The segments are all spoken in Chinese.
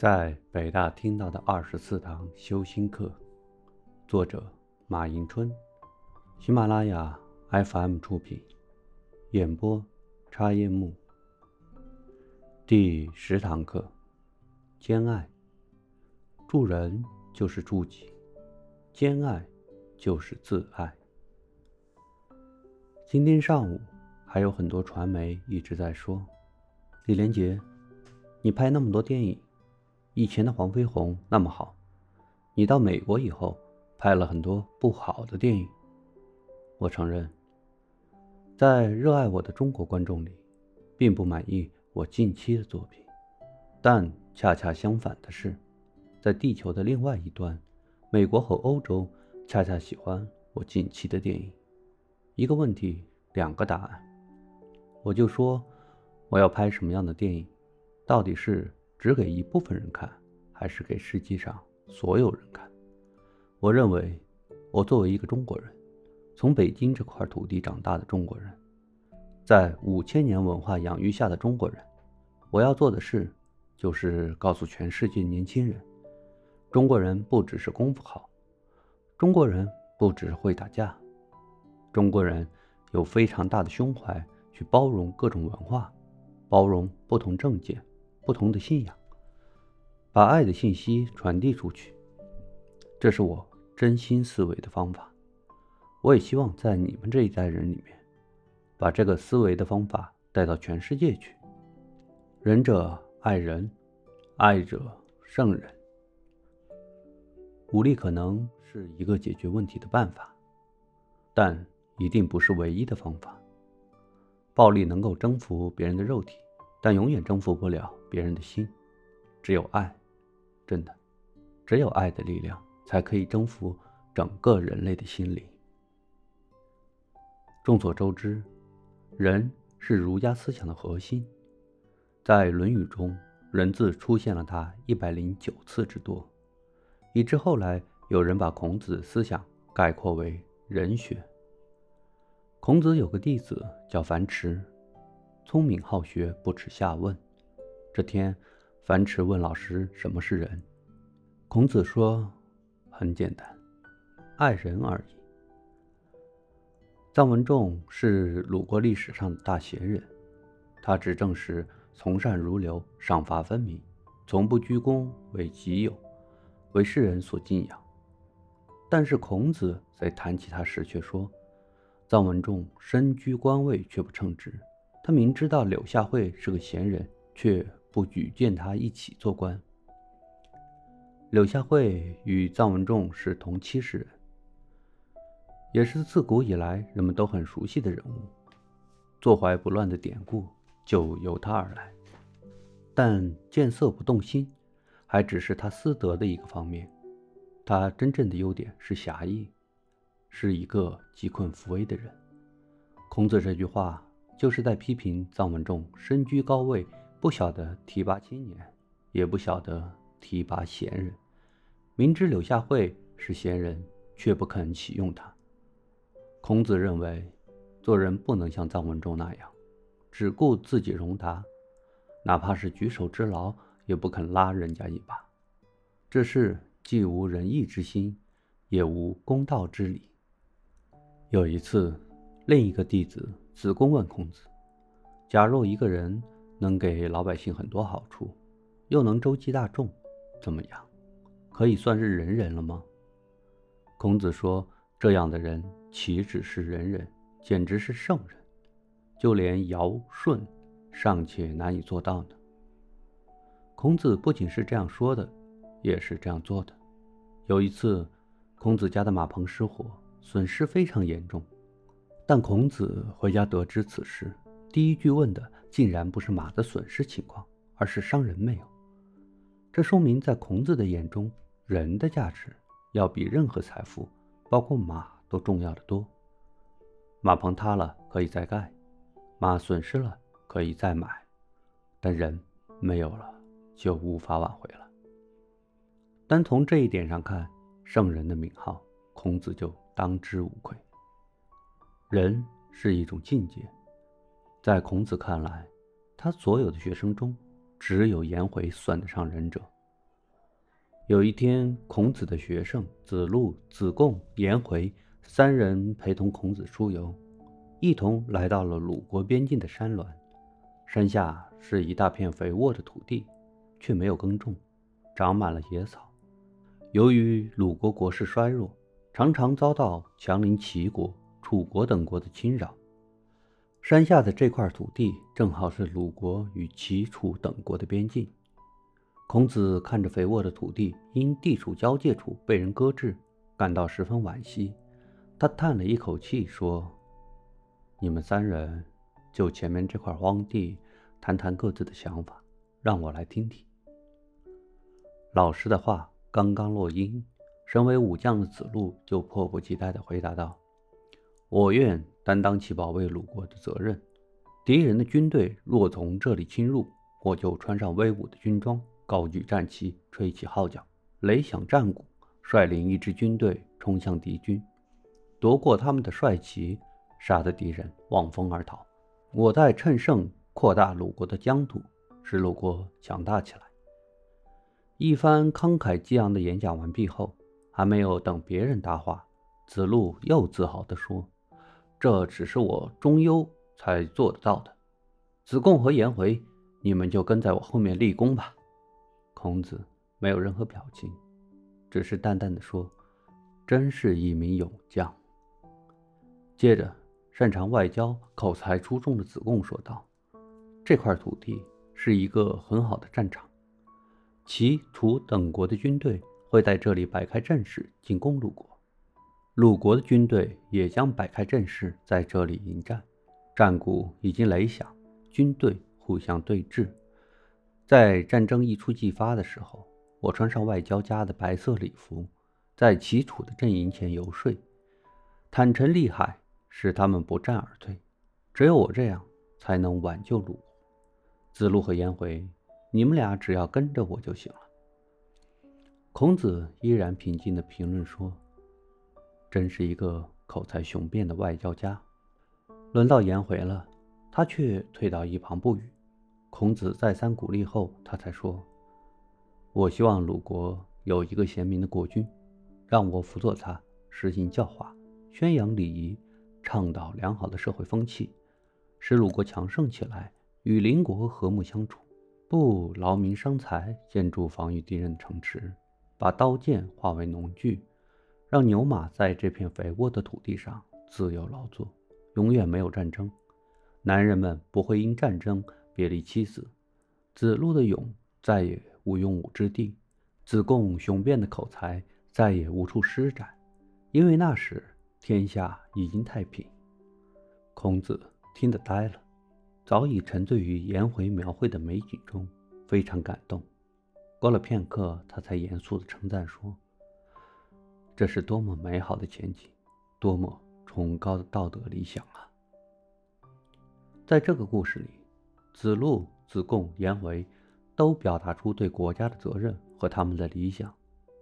在北大听到的二十四堂修心课，作者马迎春，喜马拉雅 FM 出品，演播插叶木。第十堂课，兼爱。助人就是助己，兼爱就是自爱。今天上午还有很多传媒一直在说，李连杰，你拍那么多电影。以前的黄飞鸿那么好，你到美国以后拍了很多不好的电影。我承认，在热爱我的中国观众里，并不满意我近期的作品，但恰恰相反的是，在地球的另外一端，美国和欧洲恰恰喜欢我近期的电影。一个问题，两个答案。我就说，我要拍什么样的电影？到底是？只给一部分人看，还是给世界上所有人看？我认为，我作为一个中国人，从北京这块土地长大的中国人，在五千年文化养育下的中国人，我要做的事，就是告诉全世界年轻人：中国人不只是功夫好，中国人不只是会打架，中国人有非常大的胸怀去包容各种文化，包容不同政见。不同的信仰，把爱的信息传递出去，这是我真心思维的方法。我也希望在你们这一代人里面，把这个思维的方法带到全世界去。仁者爱人，爱者胜人。武力可能是一个解决问题的办法，但一定不是唯一的方法。暴力能够征服别人的肉体。但永远征服不了别人的心，只有爱，真的，只有爱的力量才可以征服整个人类的心灵。众所周知，人是儒家思想的核心，在《论语》中，“人”字出现了它一百零九次之多，以致后来有人把孔子思想概括为“人学”。孔子有个弟子叫樊迟。聪明好学，不耻下问。这天，樊迟问老师：“什么是人？”孔子说：“很简单，爱人而已。”臧文仲是鲁国历史上的大贤人，他执政时从善如流，赏罚分明，从不居功为己有，为世人所敬仰。但是孔子在谈起他时却说：“臧文仲身居官位，却不称职。”他明知道柳下惠是个贤人，却不举荐他一起做官。柳下惠与臧文仲是同期世人，也是自古以来人们都很熟悉的人物。坐怀不乱的典故就由他而来。但见色不动心，还只是他私德的一个方面。他真正的优点是侠义，是一个济困扶危的人。孔子这句话。就是在批评臧文仲身居高位，不晓得提拔青年，也不晓得提拔贤人，明知柳下惠是贤人，却不肯启用他。孔子认为，做人不能像臧文仲那样，只顾自己荣达，哪怕是举手之劳，也不肯拉人家一把。这是既无仁义之心，也无公道之理。有一次，另一个弟子。子贡问孔子：“假若一个人能给老百姓很多好处，又能周济大众，怎么样？可以算是仁人了吗？”孔子说：“这样的人岂止是仁人，简直是圣人。就连尧舜尚且难以做到呢。”孔子不仅是这样说的，也是这样做的。有一次，孔子家的马棚失火，损失非常严重。但孔子回家得知此事，第一句问的竟然不是马的损失情况，而是伤人没有。这说明，在孔子的眼中，人的价值要比任何财富，包括马，都重要的多。马棚塌了可以再盖，马损失了可以再买，但人没有了就无法挽回了。单从这一点上看，圣人的名号，孔子就当之无愧。人是一种境界，在孔子看来，他所有的学生中，只有颜回算得上仁者，有一天，孔子的学生子路、子贡、颜回三人陪同孔子出游，一同来到了鲁国边境的山峦。山下是一大片肥沃的土地，却没有耕种，长满了野草。由于鲁国国势衰弱，常常遭到强邻齐国、楚国等国的侵扰。山下的这块土地正好是鲁国与齐、楚等国的边境。孔子看着肥沃的土地因地处交界处被人搁置，感到十分惋惜。他叹了一口气说：“你们三人就前面这块荒地谈谈各自的想法，让我来听听。”老师的话刚刚落音，身为武将的子路就迫不及待地回答道：“我愿担当起保卫鲁国的责任。敌人的军队若从这里侵入，我就穿上威武的军装。”高举战旗，吹起号角，擂响战鼓，率领一支军队冲向敌军，夺过他们的帅旗，杀得敌人望风而逃。我待趁胜扩大鲁国的疆土，使鲁国强大起来。一番慷慨激昂的演讲完毕后，还没有等别人答话，子路又自豪地说：“这只是我中庸才做得到的。子贡和颜回，你们就跟在我后面立功吧。”孔子没有任何表情，只是淡淡的说：“真是一名勇将。”接着，擅长外交、口才出众的子贡说道：“这块土地是一个很好的战场，齐、楚等国的军队会在这里摆开阵势进攻鲁国，鲁国的军队也将摆开阵势在这里迎战。战鼓已经擂响，军队互相对峙。”在战争一触即发的时候，我穿上外交家的白色礼服，在齐楚的阵营前游说，坦诚利害，使他们不战而退。只有我这样，才能挽救鲁国。子路和颜回，你们俩只要跟着我就行了。孔子依然平静地评论说：“真是一个口才雄辩的外交家。”轮到颜回了，他却退到一旁不语。孔子再三鼓励后，他才说：“我希望鲁国有一个贤明的国君，让我辅佐他，实行教化，宣扬礼仪，倡导良好的社会风气，使鲁国强盛起来，与邻国和睦相处。不劳民伤财，建筑防御敌人的城池，把刀剑化为农具，让牛马在这片肥沃的土地上自由劳作，永远没有战争。男人们不会因战争。”别离妻子，子路的勇再也无用武之地，子贡雄辩的口才再也无处施展，因为那时天下已经太平。孔子听得呆了，早已沉醉于颜回描绘的美景中，非常感动。过了片刻，他才严肃地称赞说：“这是多么美好的前景，多么崇高的道德理想啊！”在这个故事里。子路、子贡、颜回都表达出对国家的责任和他们的理想，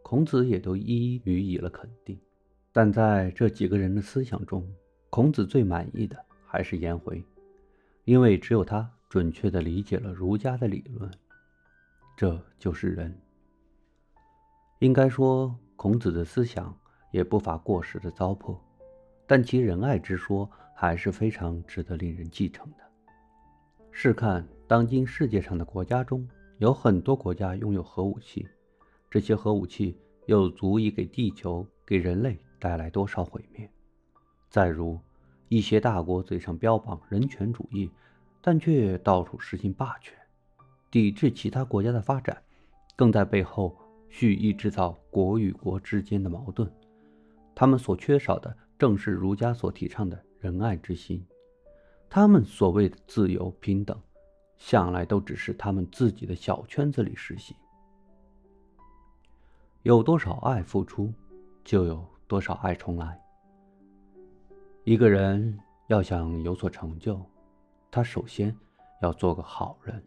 孔子也都一一予以了肯定。但在这几个人的思想中，孔子最满意的还是颜回，因为只有他准确地理解了儒家的理论，这就是仁。应该说，孔子的思想也不乏过时的糟粕，但其仁爱之说还是非常值得令人继承的。试看，当今世界上的国家中，有很多国家拥有核武器，这些核武器又足以给地球、给人类带来多少毁灭？再如，一些大国嘴上标榜人权主义，但却到处实行霸权，抵制其他国家的发展，更在背后蓄意制造国与国之间的矛盾。他们所缺少的，正是儒家所提倡的仁爱之心。他们所谓的自由平等，向来都只是他们自己的小圈子里实行。有多少爱付出，就有多少爱重来。一个人要想有所成就，他首先要做个好人。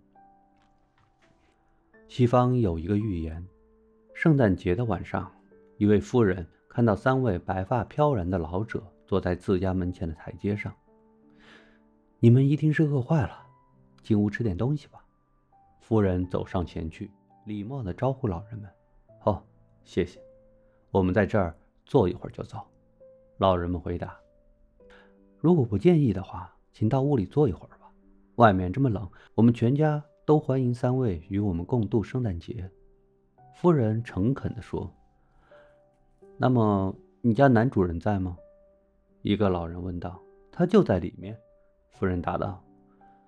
西方有一个寓言：圣诞节的晚上，一位夫人看到三位白发飘然的老者坐在自家门前的台阶上。你们一定是饿坏了，进屋吃点东西吧。夫人走上前去，礼貌地招呼老人们：“哦，谢谢。我们在这儿坐一会儿就走。老人们回答：“如果不介意的话，请到屋里坐一会儿吧。外面这么冷，我们全家都欢迎三位与我们共度圣诞节。”夫人诚恳地说。“那么，你家男主人在吗？”一个老人问道。“他就在里面。”夫人答道。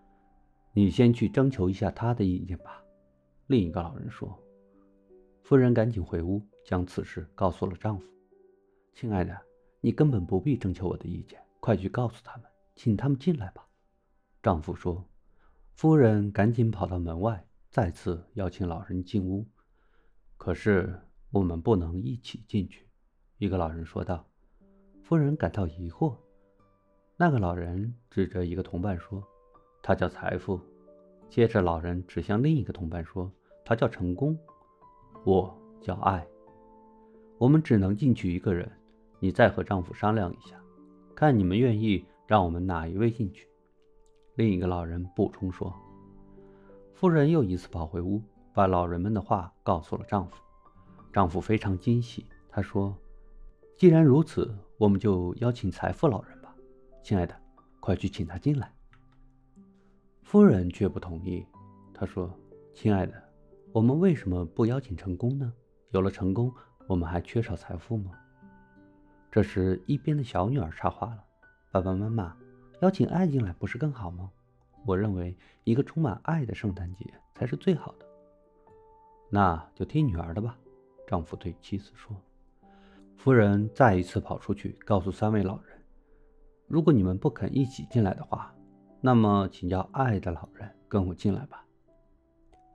“你先去征求一下他的意见吧。”另一个老人说。夫人赶紧回屋，将此事告诉了丈夫。“亲爱的。”你根本不必征求我的意见，快去告诉他们，请他们进来吧。”丈夫说。夫人赶紧跑到门外，再次邀请老人进屋。可是我们不能一起进去，一个老人说道。夫人感到疑惑。那个老人指着一个同伴说：“他叫财富。”接着，老人指向另一个同伴说：“他叫成功。”我叫爱。我们只能进去一个人。你再和丈夫商量一下，看你们愿意让我们哪一位进去。”另一个老人补充说。夫人又一次跑回屋，把老人们的话告诉了丈夫。丈夫非常惊喜，他说：“既然如此，我们就邀请财富老人吧。亲爱的，快去请他进来。”夫人却不同意，她说：“亲爱的，我们为什么不邀请成功呢？有了成功，我们还缺少财富吗？”这时，一边的小女儿插话了：“爸爸妈妈，邀请爱进来不是更好吗？我认为一个充满爱的圣诞节才是最好的。”那就听女儿的吧，丈夫对妻子说。夫人再一次跑出去告诉三位老人：“如果你们不肯一起进来的话，那么请叫爱的老人跟我进来吧。”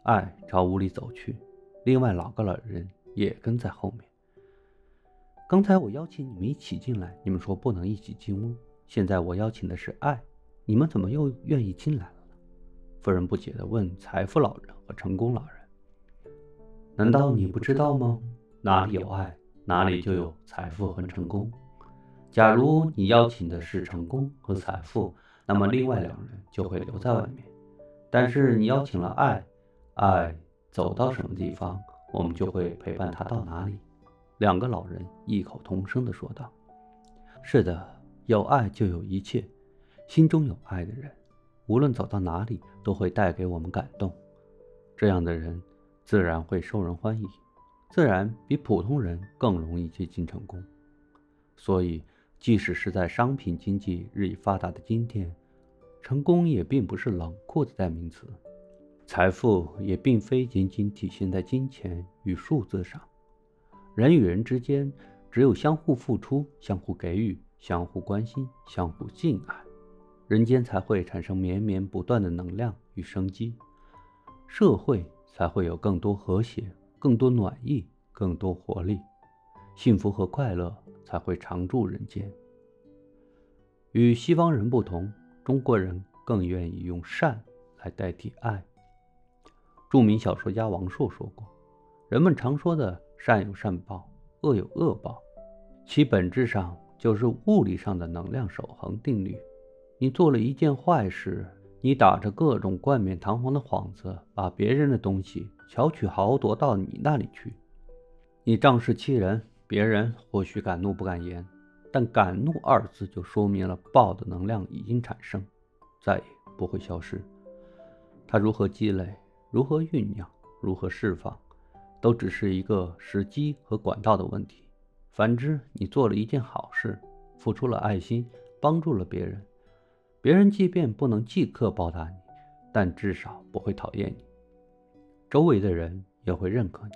爱朝屋里走去，另外两个老人也跟在后面。刚才我邀请你们一起进来，你们说不能一起进屋。现在我邀请的是爱，你们怎么又愿意进来了呢？夫人不解地问财富老人和成功老人：“难道你不知道吗？哪里有爱，哪里就有财富和成功。假如你邀请的是成功和财富，那么另外两人就会留在外面。但是你邀请了爱，爱走到什么地方，我们就会陪伴他到哪里。”两个老人异口同声地说道：“是的，有爱就有一切。心中有爱的人，无论走到哪里，都会带给我们感动。这样的人，自然会受人欢迎，自然比普通人更容易接近成功。所以，即使是在商品经济日益发达的今天，成功也并不是冷酷的代名词，财富也并非仅仅体现在金钱与数字上。”人与人之间，只有相互付出、相互给予、相互关心、相互敬爱，人间才会产生绵绵不断的能量与生机，社会才会有更多和谐、更多暖意、更多活力，幸福和快乐才会常驻人间。与西方人不同，中国人更愿意用善来代替爱。著名小说家王朔说过：“人们常说的。”善有善报，恶有恶报，其本质上就是物理上的能量守恒定律。你做了一件坏事，你打着各种冠冕堂皇的幌子，把别人的东西巧取豪夺到你那里去，你仗势欺人，别人或许敢怒不敢言，但敢怒二字就说明了报的能量已经产生，再也不会消失。它如何积累，如何酝酿，如何释放？都只是一个时机和管道的问题。反之，你做了一件好事，付出了爱心，帮助了别人，别人即便不能即刻报答你，但至少不会讨厌你。周围的人也会认可你，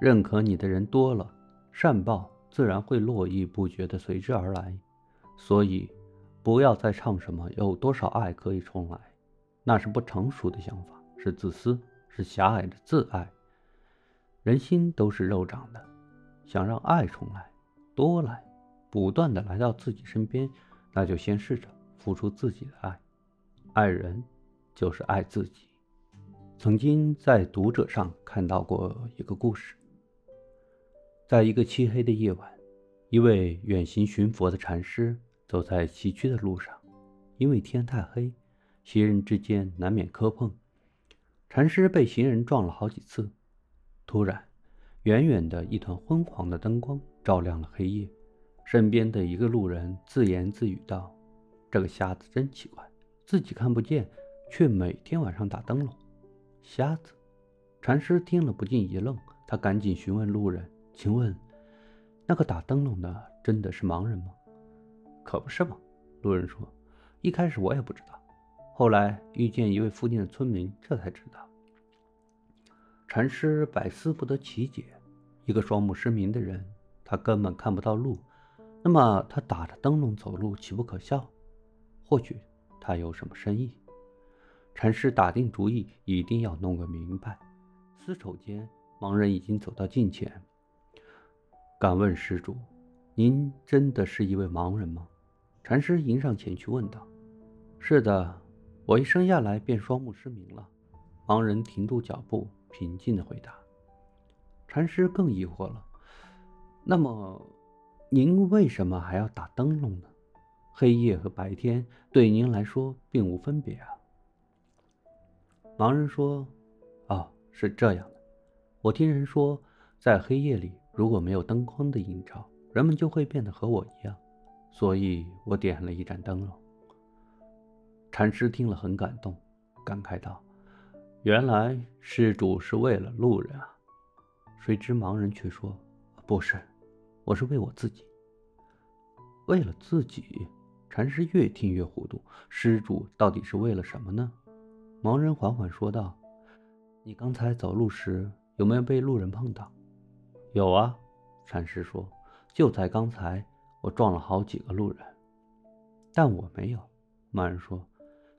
认可你的人多了，善报自然会络绎不绝的随之而来。所以，不要再唱什么有多少爱可以重来，那是不成熟的想法，是自私，是狭隘的自爱。人心都是肉长的，想让爱重来、多来、不断的来到自己身边，那就先试着付出自己的爱。爱人就是爱自己。曾经在读者上看到过一个故事，在一个漆黑的夜晚，一位远行寻佛的禅师走在崎岖的路上，因为天太黑，行人之间难免磕碰，禅师被行人撞了好几次。突然，远远的一团昏黄的灯光照亮了黑夜。身边的一个路人自言自语道：“这个瞎子真奇怪，自己看不见，却每天晚上打灯笼。”瞎子，禅师听了不禁一愣，他赶紧询问路人：“请问，那个打灯笼的真的是盲人吗？”“可不是嘛。”路人说，“一开始我也不知道，后来遇见一位附近的村民，这才知道。”禅师百思不得其解：一个双目失明的人，他根本看不到路。那么他打着灯笼走路岂不可笑？或许他有什么深意？禅师打定主意，一定要弄个明白。丝绸间，盲人已经走到近前。敢问施主，您真的是一位盲人吗？禅师迎上前去问道。是的，我一生下来便双目失明了。盲人停住脚步，平静地回答。禅师更疑惑了。那么？您为什么还要打灯笼呢？黑夜和白天对您来说并无分别啊。盲人说：“哦，是这样的，我听人说，在黑夜里如果没有灯光的映照，人们就会变得和我一样，所以我点了一盏灯笼。”禅师听了很感动，感慨道：“原来施主是为了路人啊。”谁知盲人却说：“不是。”我是为我自己，为了自己。禅师越听越糊涂，施主到底是为了什么呢？盲人缓缓说道：“你刚才走路时有没有被路人碰到？”“有啊。”禅师说，“就在刚才，我撞了好几个路人，但我没有。”盲人说：“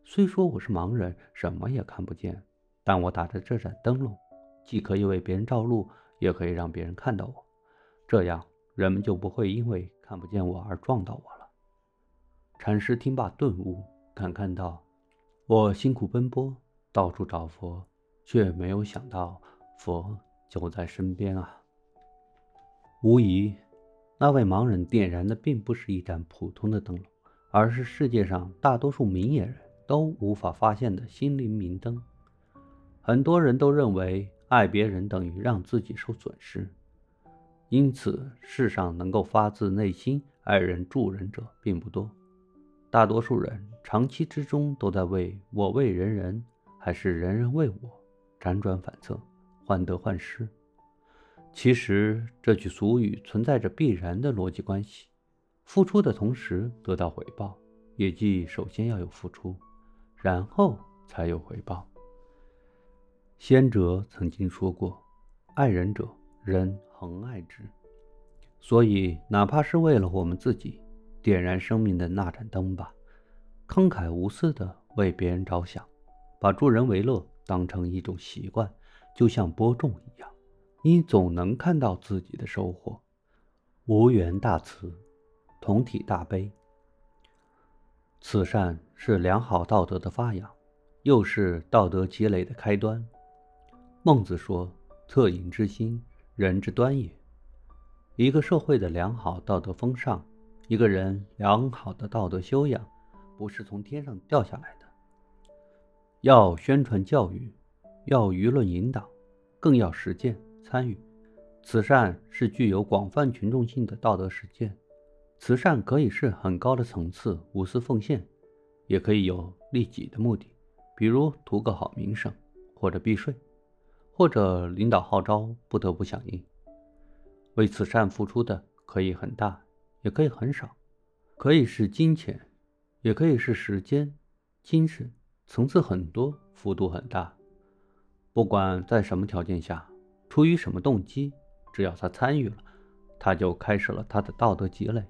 虽说我是盲人，什么也看不见，但我打着这盏灯笼，既可以为别人照路，也可以让别人看到我，这样。”人们就不会因为看不见我而撞到我了。禅师听罢顿悟，感叹道：“我辛苦奔波，到处找佛，却没有想到佛就在身边啊！”无疑，那位盲人点燃的并不是一盏普通的灯笼，而是世界上大多数明眼人都无法发现的心灵明灯。很多人都认为爱别人等于让自己受损失。因此，世上能够发自内心爱人助人者并不多。大多数人长期之中都在为“我为人人，还是人人为我”辗转反侧，患得患失。其实，这句俗语存在着必然的逻辑关系：付出的同时得到回报，也即首先要有付出，然后才有回报。先哲曾经说过：“爱人者，人。”恒爱之，所以哪怕是为了我们自己，点燃生命的那盏灯吧，慷慨无私的为别人着想，把助人为乐当成一种习惯，就像播种一样，你总能看到自己的收获。无缘大慈，同体大悲。慈善是良好道德的发扬，又是道德积累的开端。孟子说：“恻隐之心。”人之端也。一个社会的良好道德风尚，一个人良好的道德修养，不是从天上掉下来的。要宣传教育，要舆论引导，更要实践参与。慈善是具有广泛群众性的道德实践。慈善可以是很高的层次，无私奉献，也可以有利己的目的，比如图个好名声，或者避税。或者领导号召不得不响应，为慈善付出的可以很大，也可以很少，可以是金钱，也可以是时间、精神，层次很多，幅度很大。不管在什么条件下，出于什么动机，只要他参与了，他就开始了他的道德积累。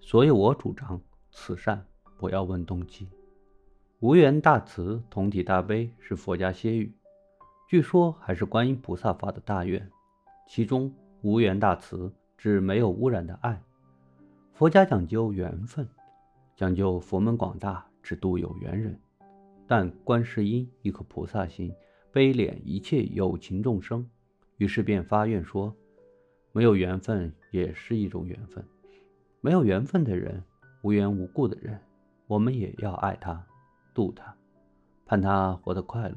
所以我主张慈善不要问动机。无缘大慈，同体大悲是佛家歇语。据说还是观音菩萨发的大愿，其中无缘大慈指没有污染的爱。佛家讲究缘分，讲究佛门广大，只度有缘人。但观世音一颗菩萨心，悲怜一切有情众生，于是便发愿说：没有缘分也是一种缘分，没有缘分的人，无缘无故的人，我们也要爱他，度他，盼他活得快乐。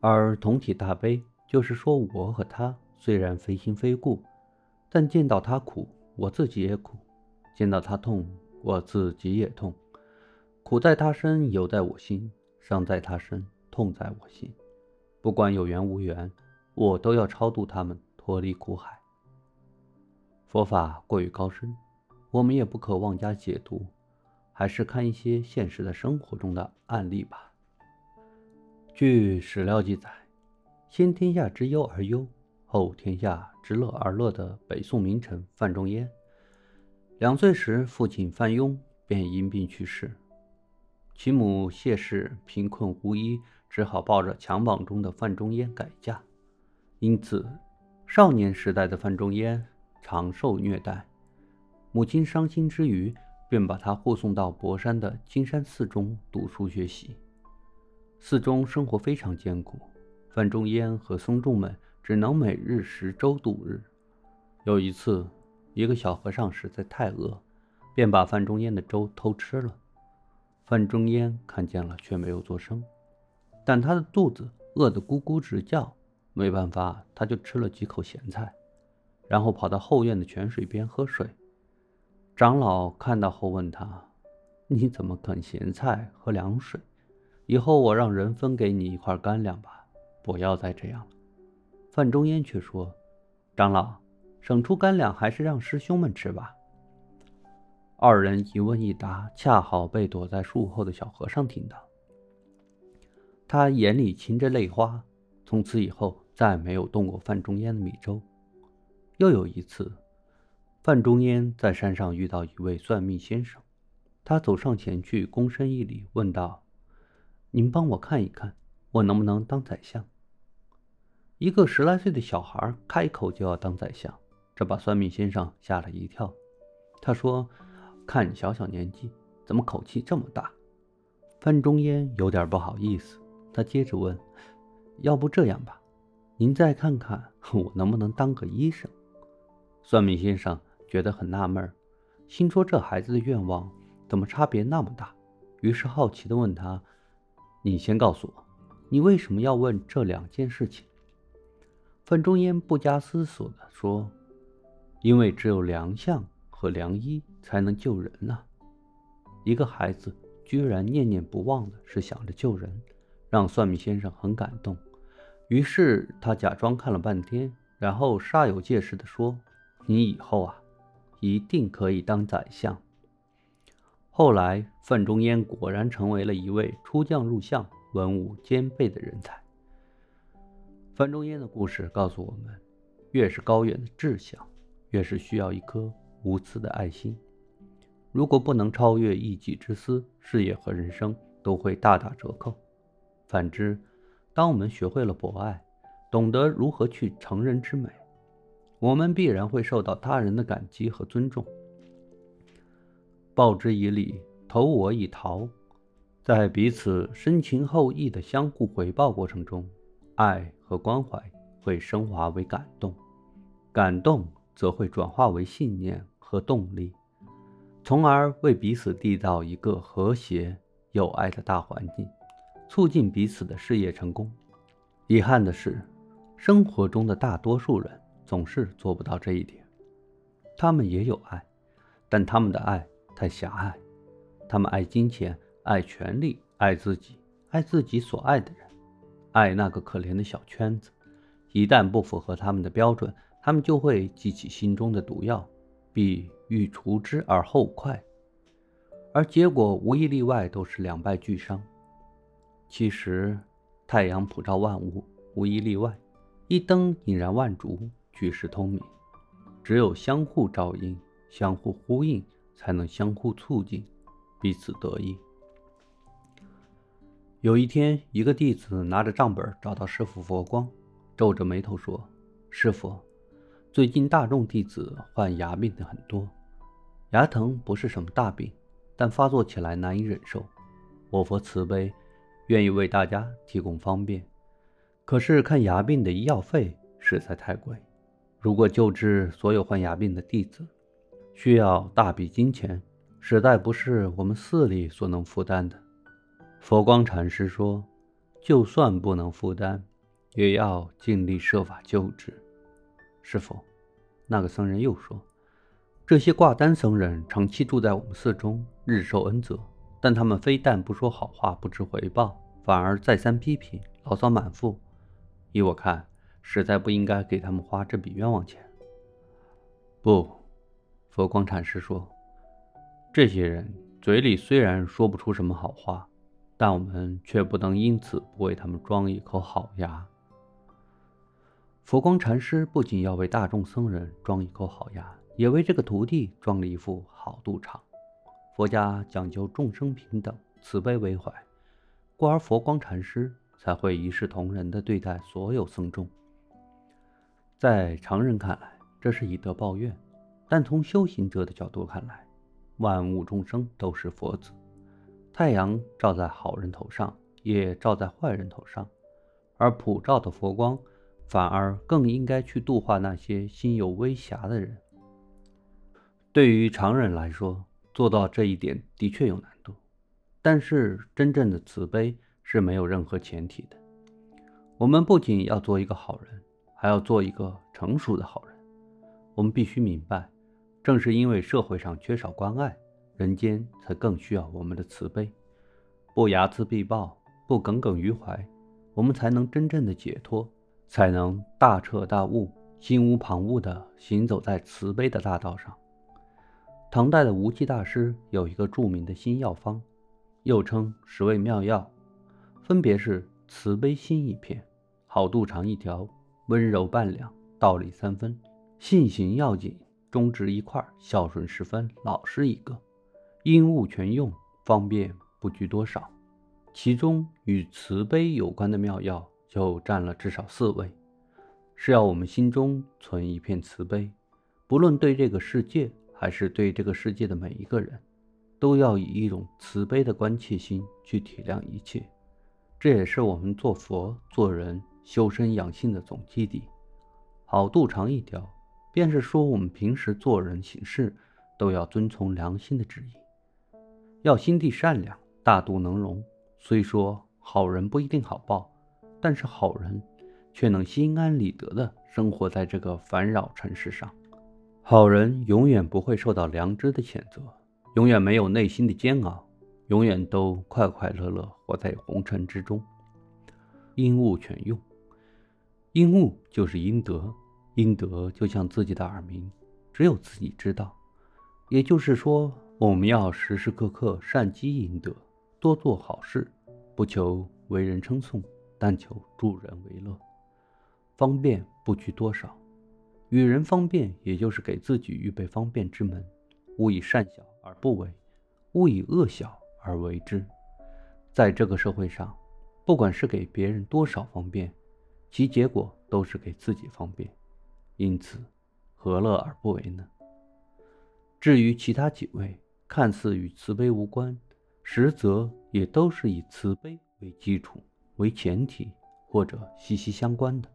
而同体大悲，就是说我和他虽然非亲非故，但见到他苦，我自己也苦；见到他痛，我自己也痛。苦在他身，有在我心；伤在他身，痛在我心。不管有缘无缘，我都要超度他们，脱离苦海。佛法过于高深，我们也不可妄加解读，还是看一些现实的生活中的案例吧。据史料记载，先天下之忧而忧，后天下之乐而乐的北宋名臣范仲淹，两岁时父亲范雍便因病去世。其母谢氏贫困无依，只好抱着襁褓中的范仲淹改嫁。因此，少年时代的范仲淹常受虐待。母亲伤心之余，便把他护送到博山的金山寺中读书学习。寺中生活非常艰苦，范仲淹和僧众们只能每日食粥度日。有一次，一个小和尚实在太饿，便把范仲淹的粥偷吃了。范仲淹看见了，却没有作声，但他的肚子饿得咕咕直叫。没办法，他就吃了几口咸菜，然后跑到后院的泉水边喝水。长老看到后问他：“你怎么啃咸菜喝凉水？以后我让人分给你一块干粮吧，不要再这样了。”范仲淹却说：“长老，省出干粮，还是让师兄们吃吧。”二人一问一答，恰好被躲在树后的小和尚听到。他眼里噙着泪花，从此以后再没有动过范仲淹的米粥。又有一次，范仲淹在山上遇到一位算命先生，他走上前去，躬身一礼，问道：“您帮我看一看，我能不能当宰相？”一个十来岁的小孩开口就要当宰相，这把算命先生吓了一跳。他说。看你小小年纪，怎么口气这么大？范仲淹有点不好意思，他接着问：“要不这样吧，您再看看我能不能当个医生？”算命先生觉得很纳闷，心说这孩子的愿望怎么差别那么大？于是好奇地问他：“你先告诉我，你为什么要问这两件事情？”范仲淹不加思索地说：“因为只有良相。”和良医才能救人呢。一个孩子居然念念不忘的是想着救人，让算命先生很感动。于是他假装看了半天，然后煞有介事地说：“你以后啊，一定可以当宰相。”后来范仲淹果然成为了一位出将入相、文武兼备的人才。范仲淹的故事告诉我们：越是高远的志向，越是需要一颗。无私的爱心，如果不能超越一己之私，事业和人生都会大打折扣。反之，当我们学会了博爱，懂得如何去成人之美，我们必然会受到他人的感激和尊重。报之以礼，投我以桃，在彼此深情厚谊的相互回报过程中，爱和关怀会升华为感动，感动。则会转化为信念和动力，从而为彼此缔造一个和谐友爱的大环境，促进彼此的事业成功。遗憾的是，生活中的大多数人总是做不到这一点。他们也有爱，但他们的爱太狭隘。他们爱金钱，爱权力，爱自己，爱自己所爱的人，爱那个可怜的小圈子。一旦不符合他们的标准，他们就会激起心中的毒药，必欲除之而后快，而结果无一例外都是两败俱伤。其实，太阳普照万物，无一例外；一灯引燃万烛，举世通明。只有相互照应、相互呼应，才能相互促进，彼此得益。有一天，一个弟子拿着账本找到师傅佛光，皱着眉头说：“师傅。”最近大众弟子患牙病的很多，牙疼不是什么大病，但发作起来难以忍受。我佛慈悲，愿意为大家提供方便。可是看牙病的医药费实在太贵，如果救治所有患牙病的弟子，需要大笔金钱，实在不是我们寺里所能负担的。佛光禅师说：“就算不能负担，也要尽力设法救治。”师傅。那个僧人又说：“这些挂单僧人长期住在我们寺中，日受恩泽，但他们非但不说好话，不知回报，反而再三批评，牢骚满腹。依我看，实在不应该给他们花这笔冤枉钱。”不，佛光禅师说：“这些人嘴里虽然说不出什么好话，但我们却不能因此不为他们装一口好牙。”佛光禅师不仅要为大众僧人装一口好牙，也为这个徒弟装了一副好肚肠。佛家讲究众生平等、慈悲为怀，故而佛光禅师才会一视同仁地对待所有僧众。在常人看来，这是以德报怨，但从修行者的角度看来，万物众生都是佛子，太阳照在好人头上，也照在坏人头上，而普照的佛光。反而更应该去度化那些心有微瑕的人。对于常人来说，做到这一点的确有难度，但是真正的慈悲是没有任何前提的。我们不仅要做一个好人，还要做一个成熟的好人。我们必须明白，正是因为社会上缺少关爱，人间才更需要我们的慈悲。不睚眦必报，不耿耿于怀，我们才能真正的解脱。才能大彻大悟、心无旁骛地行走在慈悲的大道上。唐代的无忌大师有一个著名的新药方，又称十味妙药，分别是慈悲心一片、好肚肠一条、温柔半两、道理三分、信行要紧、忠直一块、孝顺十分、老实一个，应物全用，方便不拘多少。其中与慈悲有关的妙药。就占了至少四位，是要我们心中存一片慈悲，不论对这个世界还是对这个世界的每一个人，都要以一种慈悲的关切心去体谅一切。这也是我们做佛、做人、修身养性的总基底。好肚肠一条，便是说我们平时做人行事都要遵从良心的旨意，要心地善良、大度能容。虽说好人不一定好报。但是好人却能心安理得地生活在这个烦扰尘世上。好人永远不会受到良知的谴责，永远没有内心的煎熬，永远都快快乐乐活在红尘之中。因物全用，因物就是因德，因德就像自己的耳鸣，只有自己知道。也就是说，我们要时时刻刻善积阴德，多做好事，不求为人称颂。但求助人为乐，方便不拘多少，与人方便，也就是给自己预备方便之门。勿以善小而不为，勿以恶小而为之。在这个社会上，不管是给别人多少方便，其结果都是给自己方便。因此，何乐而不为呢？至于其他几位，看似与慈悲无关，实则也都是以慈悲为基础。为前提或者息息相关的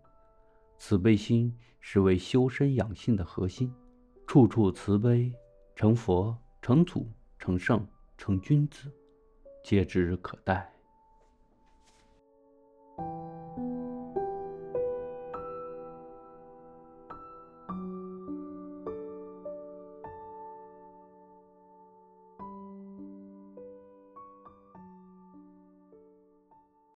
慈悲心是为修身养性的核心，处处慈悲，成佛、成祖、成圣、成君子，皆指日可待。